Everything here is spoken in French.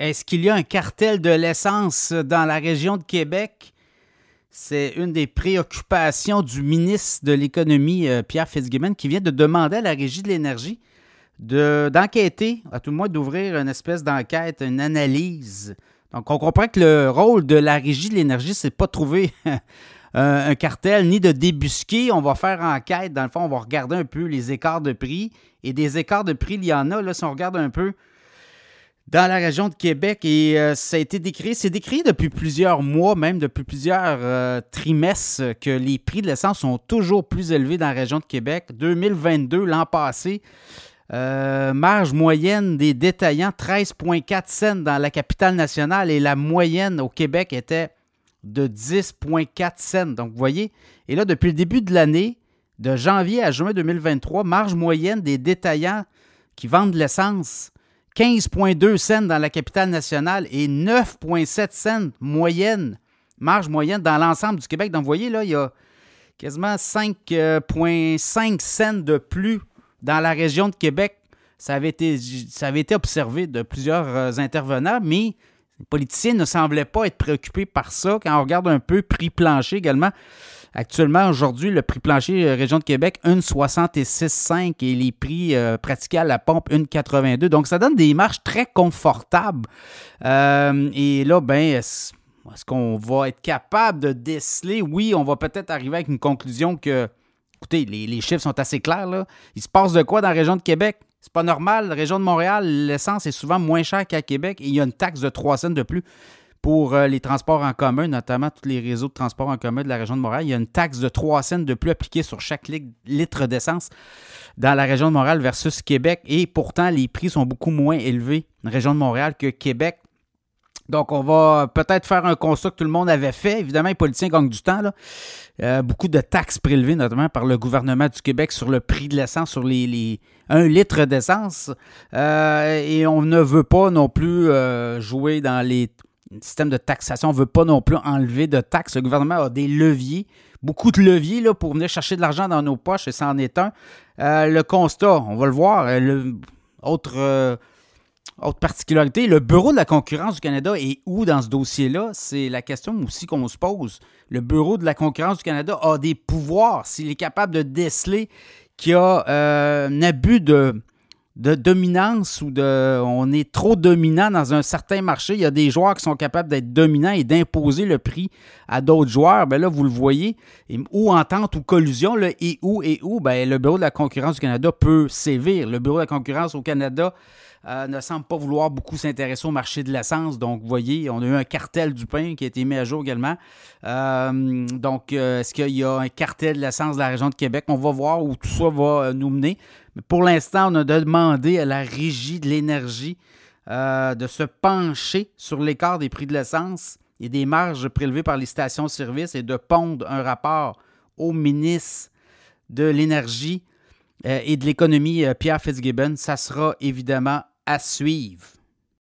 est-ce qu'il y a un cartel de l'essence dans la région de Québec? C'est une des préoccupations du ministre de l'Économie, euh, Pierre Fitzgibbon, qui vient de demander à la Régie de l'énergie d'enquêter, à tout le moins d'ouvrir une espèce d'enquête, une analyse. Donc, on comprend que le rôle de la Régie de l'énergie, c'est pas de trouver un cartel ni de débusquer. On va faire enquête. Dans le fond, on va regarder un peu les écarts de prix. Et des écarts de prix, il y en a. Là, si on regarde un peu dans la région de Québec et euh, ça a été décrit, c'est décrit depuis plusieurs mois, même depuis plusieurs euh, trimestres, que les prix de l'essence sont toujours plus élevés dans la région de Québec. 2022, l'an passé, euh, marge moyenne des détaillants 13,4 cents dans la capitale nationale et la moyenne au Québec était de 10,4 cents. Donc, vous voyez, et là, depuis le début de l'année, de janvier à juin 2023, marge moyenne des détaillants qui vendent de l'essence 15,2 cents dans la capitale nationale et 9,7 cents moyenne, marge moyenne dans l'ensemble du Québec. Donc, vous voyez, là, il y a quasiment 5,5 cents de plus dans la région de Québec. Ça avait été, ça avait été observé de plusieurs euh, intervenants, mais les politiciens ne semblaient pas être préoccupés par ça. Quand on regarde un peu prix plancher également, Actuellement, aujourd'hui, le prix plancher euh, région de Québec, 1,66,5 et les prix euh, pratiqués à la pompe, 1,82. Donc, ça donne des marges très confortables. Euh, et là, ben, est-ce, qu'on va être capable de déceler? Oui, on va peut-être arriver avec une conclusion que, écoutez, les, chiffres sont assez clairs. Là. Il se passe de quoi dans la région de Québec? C'est pas normal. La région de Montréal, l'essence est souvent moins chère qu'à Québec et il y a une taxe de 3 cents de plus pour euh, les transports en commun, notamment tous les réseaux de transports en commun de la région de Montréal. Il y a une taxe de 3 cents de plus appliquée sur chaque litre d'essence dans la région de Montréal versus Québec. Et pourtant, les prix sont beaucoup moins élevés dans la région de Montréal que Québec. Donc, on va peut-être faire un constat que tout le monde avait fait. Évidemment, les politiciens gagnent du temps. Euh, beaucoup de taxes prélevées, notamment par le gouvernement du Québec, sur le prix de l'essence, sur les, les 1 litre d'essence. Euh, et on ne veut pas non plus jouer dans les système de taxation. On ne veut pas non plus enlever de taxes. Le gouvernement a des leviers, beaucoup de leviers là, pour venir chercher de l'argent dans nos poches, et ça en est un. Euh, le constat, on va le voir. Euh, autre, euh, autre particularité, le Bureau de la concurrence du Canada est où dans ce dossier-là? C'est la question aussi qu'on se pose. Le Bureau de la concurrence du Canada a des pouvoirs. S'il est capable de déceler qu'il y a un abus de de dominance ou de on est trop dominant dans un certain marché. Il y a des joueurs qui sont capables d'être dominants et d'imposer le prix à d'autres joueurs. Ben là, vous le voyez. ou entente ou collusion, le et où et où, ben, le Bureau de la concurrence du Canada peut sévir. Le Bureau de la concurrence au Canada euh, ne semble pas vouloir beaucoup s'intéresser au marché de l'essence. Donc, vous voyez, on a eu un cartel du pain qui a été mis à jour également. Euh, donc, euh, est-ce qu'il y a un cartel de l'essence de la région de Québec? On va voir où tout ça va nous mener. Mais pour l'instant, on a demandé à la régie de l'énergie de se pencher sur l'écart des prix de l'essence et des marges prélevées par les stations-service et de pondre un rapport au ministre de l'Énergie et de l'économie, Pierre Fitzgibbon. Ça sera évidemment à suivre.